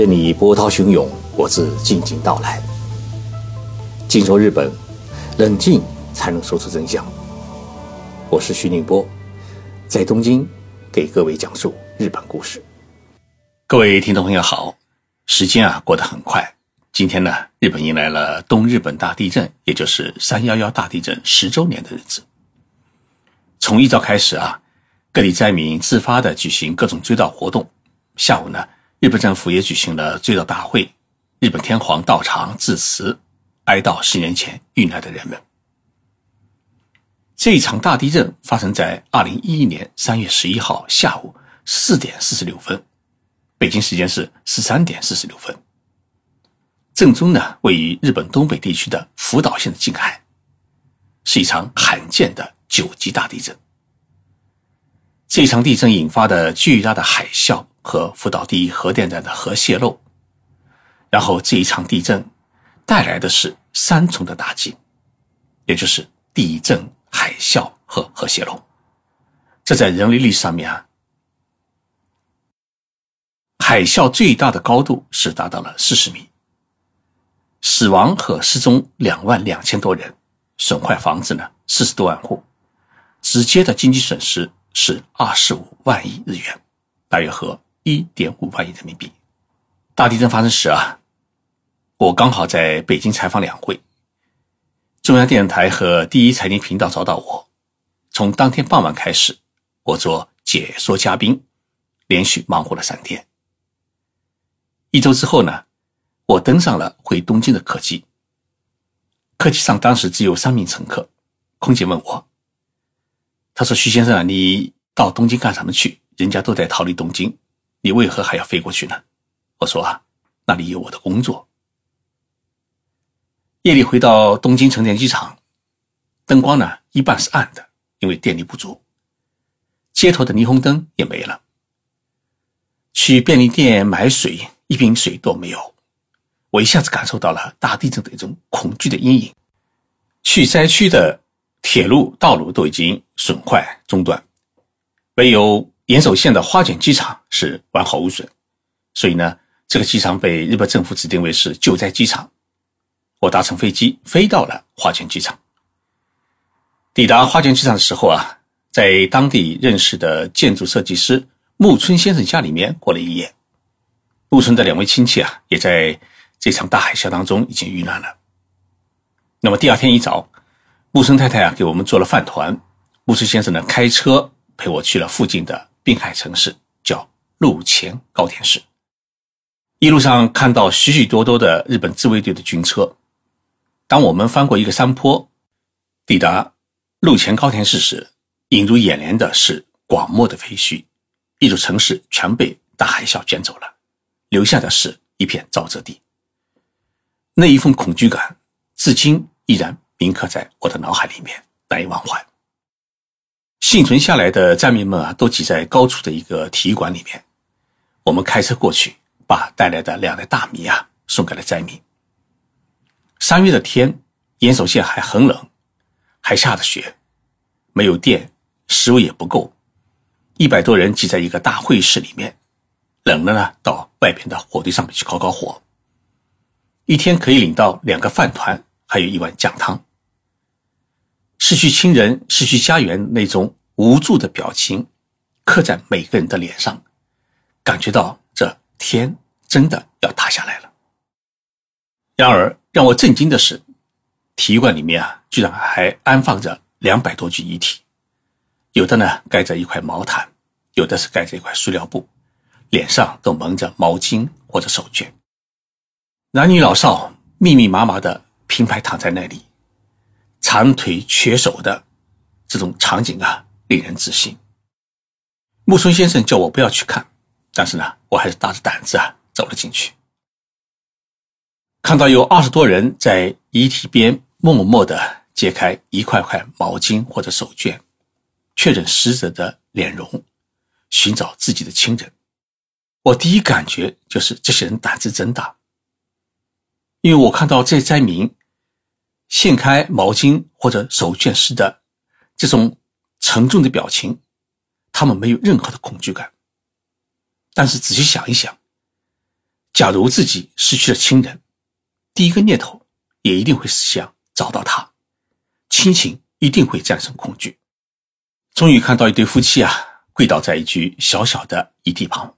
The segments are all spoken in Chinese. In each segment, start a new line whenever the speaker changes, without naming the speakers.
任你波涛汹涌，我自静静到来。静说日本，冷静才能说出真相。我是徐宁波，在东京给各位讲述日本故事。各位听众朋友好，时间啊过得很快，今天呢，日本迎来了东日本大地震，也就是三幺幺大地震十周年的日子。从一早开始啊，各地灾民自发的举行各种追悼活动。下午呢。日本政府也举行了追悼大会，日本天皇到场致辞，哀悼十年前遇难的人们。这一场大地震发生在二零一一年三月十一号下午四点四十六分，北京时间是十三点四十六分。震中呢位于日本东北地区的福岛县的近海，是一场罕见的九级大地震。这场地震引发的巨大的海啸。和福岛第一核电站的核泄漏，然后这一场地震带来的是三重的打击，也就是地震、海啸和核泄漏。这在人类历史上面啊，海啸最大的高度是达到了四十米，死亡和失踪两万两千多人，损坏房子呢四十多万户，直接的经济损失是二十五万亿日元，大约和。一点五万亿人民币。大地震发生时啊，我刚好在北京采访两会。中央电视台和第一财经频道找到我，从当天傍晚开始，我做解说嘉宾，连续忙活了三天。一周之后呢，我登上了回东京的客机。客机上当时只有三名乘客，空姐问我：“他说徐先生啊，你到东京干什么去？人家都在逃离东京。”你为何还要飞过去呢？我说啊，那里有我的工作。夜里回到东京成田机场，灯光呢一半是暗的，因为电力不足。街头的霓虹灯也没了。去便利店买水，一瓶水都没有。我一下子感受到了大地震的一种恐惧的阴影。去灾区的铁路道路都已经损坏中断，唯有。岩手县的花卷机场是完好无损，所以呢，这个机场被日本政府指定为是救灾机场。我搭乘飞机飞到了花卷机场。抵达花卷机场的时候啊，在当地认识的建筑设计师木村先生家里面过了一夜。木村的两位亲戚啊，也在这场大海啸当中已经遇难了。那么第二天一早，木村太太啊给我们做了饭团，木村先生呢开车陪我去了附近的。滨海城市叫陆前高田市，一路上看到许许多多的日本自卫队的军车。当我们翻过一个山坡，抵达陆前高田市时，映入眼帘的是广袤的废墟，一座城市全被大海啸卷走了，留下的是一片沼泽地。那一份恐惧感，至今依然铭刻在我的脑海里面，难以忘怀。幸存下来的灾民们啊，都挤在高处的一个体育馆里面。我们开车过去，把带来的两袋大米啊送给了灾民。三月的天，岩手县还很冷，还下着雪，没有电，食物也不够。一百多人挤在一个大会议室里面，冷了呢，到外边的火堆上面去烤烤火。一天可以领到两个饭团，还有一碗酱汤。失去亲人、失去家园那种无助的表情，刻在每个人的脸上，感觉到这天真的要塌下来了。然而，让我震惊的是，体育馆里面啊，居然还安放着两百多具遗体，有的呢盖着一块毛毯，有的是盖着一块塑料布，脸上都蒙着毛巾或者手绢，男女老少密密麻麻的平排躺在那里。长腿瘸手的这种场景啊，令人窒息。木村先生叫我不要去看，但是呢，我还是大着胆子啊走了进去。看到有二十多人在遗体边默默的揭开一块块毛巾或者手绢，确认死者的脸容，寻找自己的亲人。我第一感觉就是这些人胆子真大，因为我看到这灾民。掀开毛巾或者手绢时的这种沉重的表情，他们没有任何的恐惧感。但是仔细想一想，假如自己失去了亲人，第一个念头也一定会是想找到他，亲情一定会战胜恐惧。终于看到一对夫妻啊，跪倒在一具小小的遗体旁，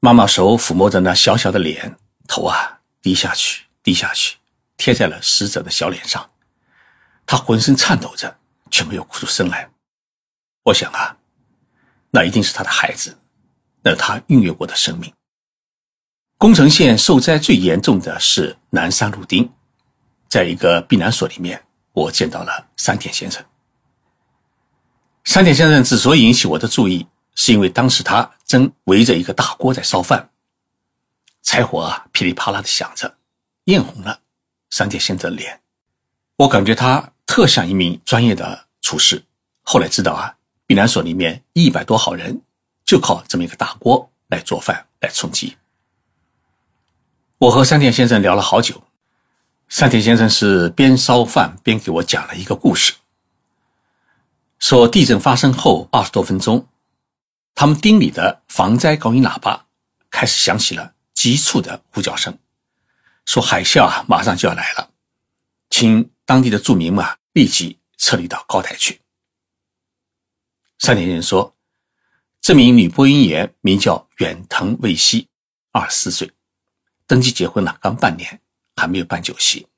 妈妈手抚摸着那小小的脸，头啊低下去，低下去，贴在了死者的小脸上，他浑身颤抖着，却没有哭出声来。我想啊，那一定是他的孩子，那他孕育过的生命。宫城县受灾最严重的是南山路町，在一个避难所里面，我见到了山田先生。山田先生之所以引起我的注意，是因为当时他正围着一个大锅在烧饭，柴火啊噼里啪啦的响着，艳红了山田先生的脸。我感觉他特像一名专业的厨师。后来知道啊，避难所里面一百多号人就靠这么一个大锅来做饭来充饥。我和山田先生聊了好久，山田先生是边烧饭边给我讲了一个故事，说地震发生后二十多分钟，他们町里的防灾高音喇叭开始响起了急促的呼叫声，说海啸啊马上就要来了，请当地的住民们立即撤离到高台去。山田先生说，这名女播音员名叫远藤未希，二十四岁。登记结婚了，刚半年，还没有办酒席。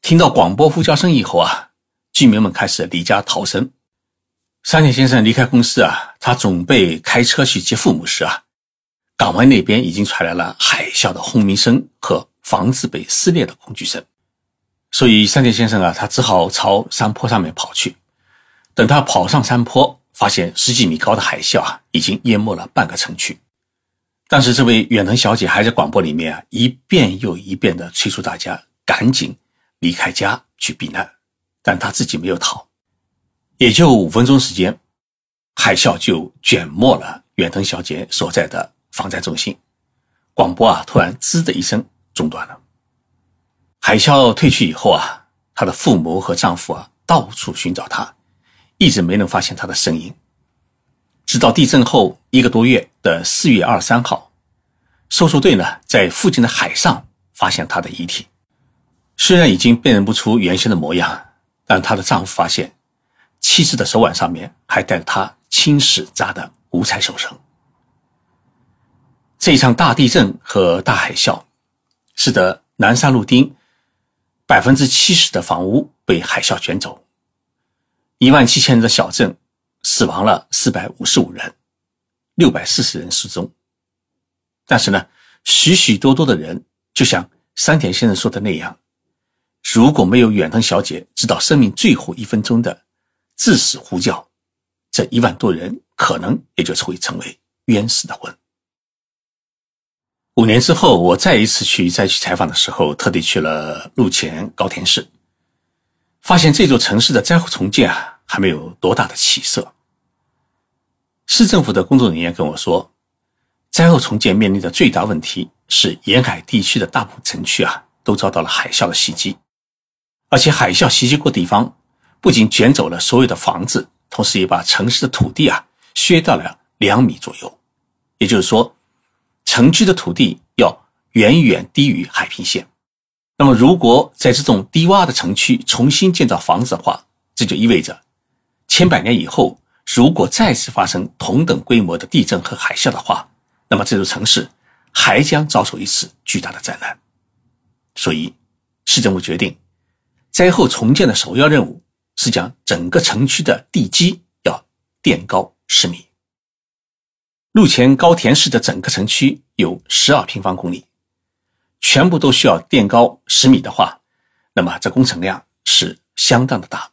听到广播呼叫声以后啊，居民们开始离家逃生。山田先生离开公司啊，他准备开车去接父母时啊，港湾那边已经传来了海啸的轰鸣声和房子被撕裂的恐惧声，所以山田先生啊，他只好朝山坡上面跑去。等他跑上山坡，发现十几米高的海啸啊，已经淹没了半个城区。但是这位远藤小姐还在广播里面啊，一遍又一遍地催促大家赶紧离开家去避难，但她自己没有逃。也就五分钟时间，海啸就卷没了远藤小姐所在的防灾中心。广播啊，突然“吱”的一声中断了。海啸退去以后啊，她的父母和丈夫啊，到处寻找她，一直没能发现她的身影。直到地震后一个多月的四月二十三号，搜索队呢在附近的海上发现她的遗体。虽然已经辨认不出原先的模样，但她的丈夫发现妻子的手腕上面还戴着她亲手扎的五彩手绳。这场大地震和大海啸，使得南山路町百分之七十的房屋被海啸卷走，一万七千人的小镇。死亡了四百五十五人，六百四十人失踪。但是呢，许许多多的人，就像山田先生说的那样，如果没有远藤小姐直到生命最后一分钟的致死呼叫，这一万多人可能也就是会成为冤死的魂。五年之后，我再一次去灾区采访的时候，特地去了陆前高田市，发现这座城市的灾后重建啊。还没有多大的起色。市政府的工作人员跟我说，灾后重建面临的最大问题是沿海地区的大部分城区啊都遭到了海啸的袭击，而且海啸袭击过地方，不仅卷走了所有的房子，同时也把城市的土地啊削到了两米左右。也就是说，城区的土地要远远低于海平线。那么，如果在这种低洼的城区重新建造房子的话，这就意味着。千百年以后，如果再次发生同等规模的地震和海啸的话，那么这座城市还将遭受一次巨大的灾难。所以，市政府决定，灾后重建的首要任务是将整个城区的地基要垫高十米。目前高田市的整个城区有十二平方公里，全部都需要垫高十米的话，那么这工程量是相当的大。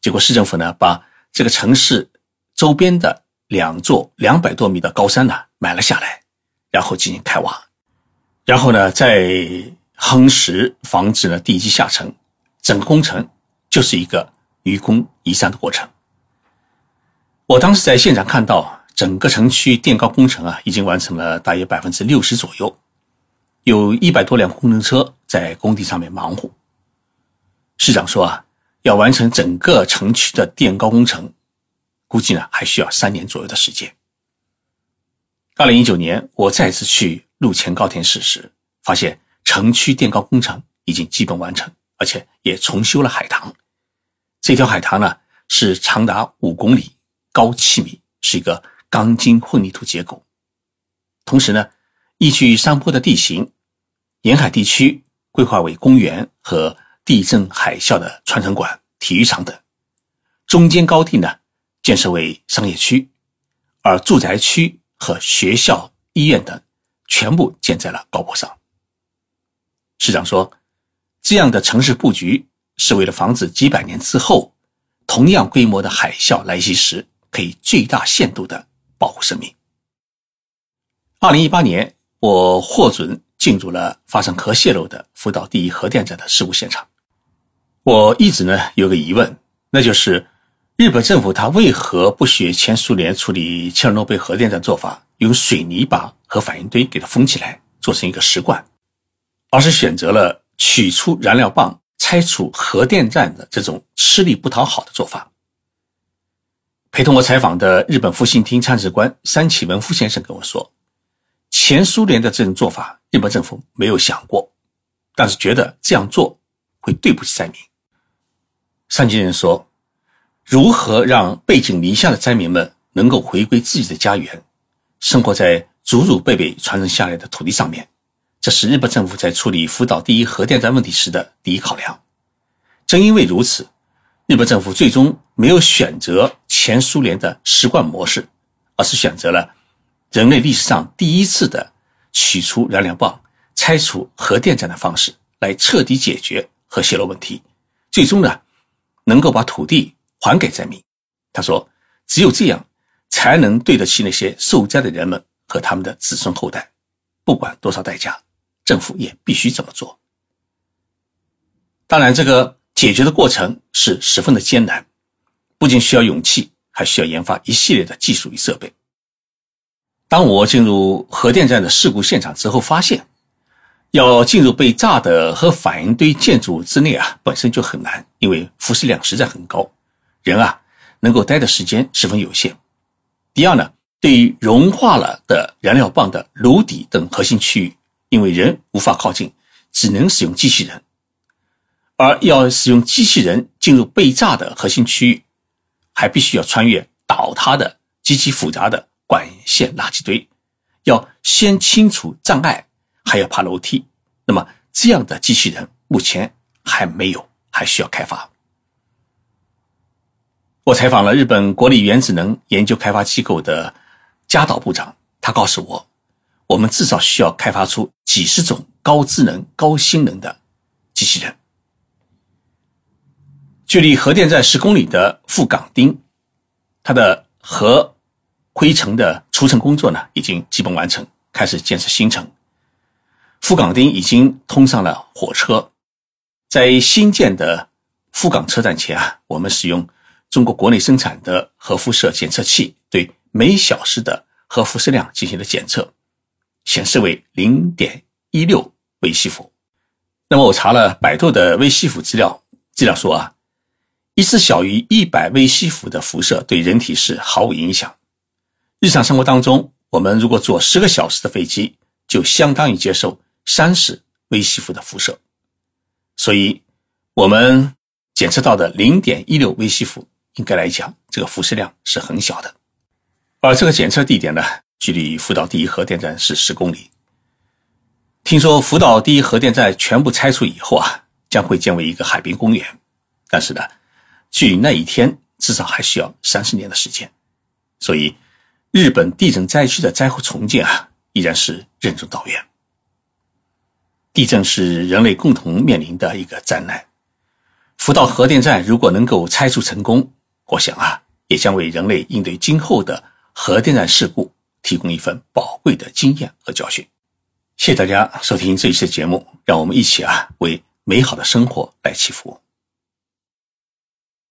结果市政府呢，把这个城市周边的两座两百多米的高山呢买了下来，然后进行开挖，然后呢再夯实，防止呢地基下沉。整个工程就是一个愚公移山的过程。我当时在现场看到，整个城区垫高工程啊，已经完成了大约百分之六十左右，有一百多辆工程车在工地上面忙活。市长说啊。要完成整个城区的垫高工程，估计呢还需要三年左右的时间。二零一九年，我再次去路前高田市时，发现城区电高工程已经基本完成，而且也重修了海棠。这条海棠呢，是长达五公里、高七米，是一个钢筋混凝土结构。同时呢，依据山坡的地形，沿海地区规划为公园和地震海啸的传承馆、体育场等；中间高地呢，建设为商业区，而住宅区。和学校、医院等全部建在了高坡上。市长说：“这样的城市布局是为了防止几百年之后同样规模的海啸来袭时，可以最大限度的保护生命。”二零一八年，我获准进入了发生核泄漏的福岛第一核电站的事故现场。我一直呢有个疑问，那就是。日本政府他为何不学前苏联处理切尔诺贝核电站做法，用水泥把核反应堆给它封起来，做成一个石棺，而是选择了取出燃料棒、拆除核电站的这种吃力不讨好的做法？陪同我采访的日本复兴厅参事官山崎文夫先生跟我说，前苏联的这种做法，日本政府没有想过，但是觉得这样做会对不起灾民。山崎人说。如何让背井离乡的灾民们能够回归自己的家园，生活在祖祖辈辈传承下来的土地上面？这是日本政府在处理福岛第一核电站问题时的第一考量。正因为如此，日本政府最终没有选择前苏联的石棺模式，而是选择了人类历史上第一次的取出燃料棒、拆除核电站的方式来彻底解决核泄漏问题。最终呢，能够把土地。还给灾民，他说：“只有这样，才能对得起那些受灾的人们和他们的子孙后代。不管多少代价，政府也必须这么做。当然，这个解决的过程是十分的艰难，不仅需要勇气，还需要研发一系列的技术与设备。当我进入核电站的事故现场之后，发现。”要进入被炸的核反应堆建筑之内啊，本身就很难，因为辐射量实在很高。人啊，能够待的时间十分有限。第二呢，对于融化了的燃料棒的炉底等核心区域，因为人无法靠近，只能使用机器人。而要使用机器人进入被炸的核心区域，还必须要穿越倒塌的极其复杂的管线垃圾堆，要先清除障碍，还要爬楼梯。那么这样的机器人目前还没有，还需要开发。我采访了日本国立原子能研究开发机构的加岛部长，他告诉我，我们至少需要开发出几十种高智能、高性能的机器人。距离核电站十公里的富冈町，它的核灰尘的除尘工作呢，已经基本完成，开始建设新城。富岗町已经通上了火车，在新建的富冈车站前啊，我们使用。中国国内生产的核辐射检测器对每小时的核辐射量进行了检测，显示为零点一六微西弗。那么我查了百度的微西弗资料，资料说啊，一次小于一百微西弗的辐射对人体是毫无影响。日常生活当中，我们如果坐十个小时的飞机，就相当于接受三十微西弗的辐射。所以，我们检测到的零点一六微西弗。应该来讲，这个辐射量是很小的，而这个检测地点呢，距离福岛第一核电站是十公里。听说福岛第一核电站全部拆除以后啊，将会建为一个海滨公园，但是呢，距离那一天至少还需要三十年的时间，所以日本地震灾区的灾后重建啊，依然是任重道远。地震是人类共同面临的一个灾难，福岛核电站如果能够拆除成功，我想啊，也将为人类应对今后的核电站事故提供一份宝贵的经验和教训。谢谢大家收听这一期节目，让我们一起啊，为美好的生活来祈福。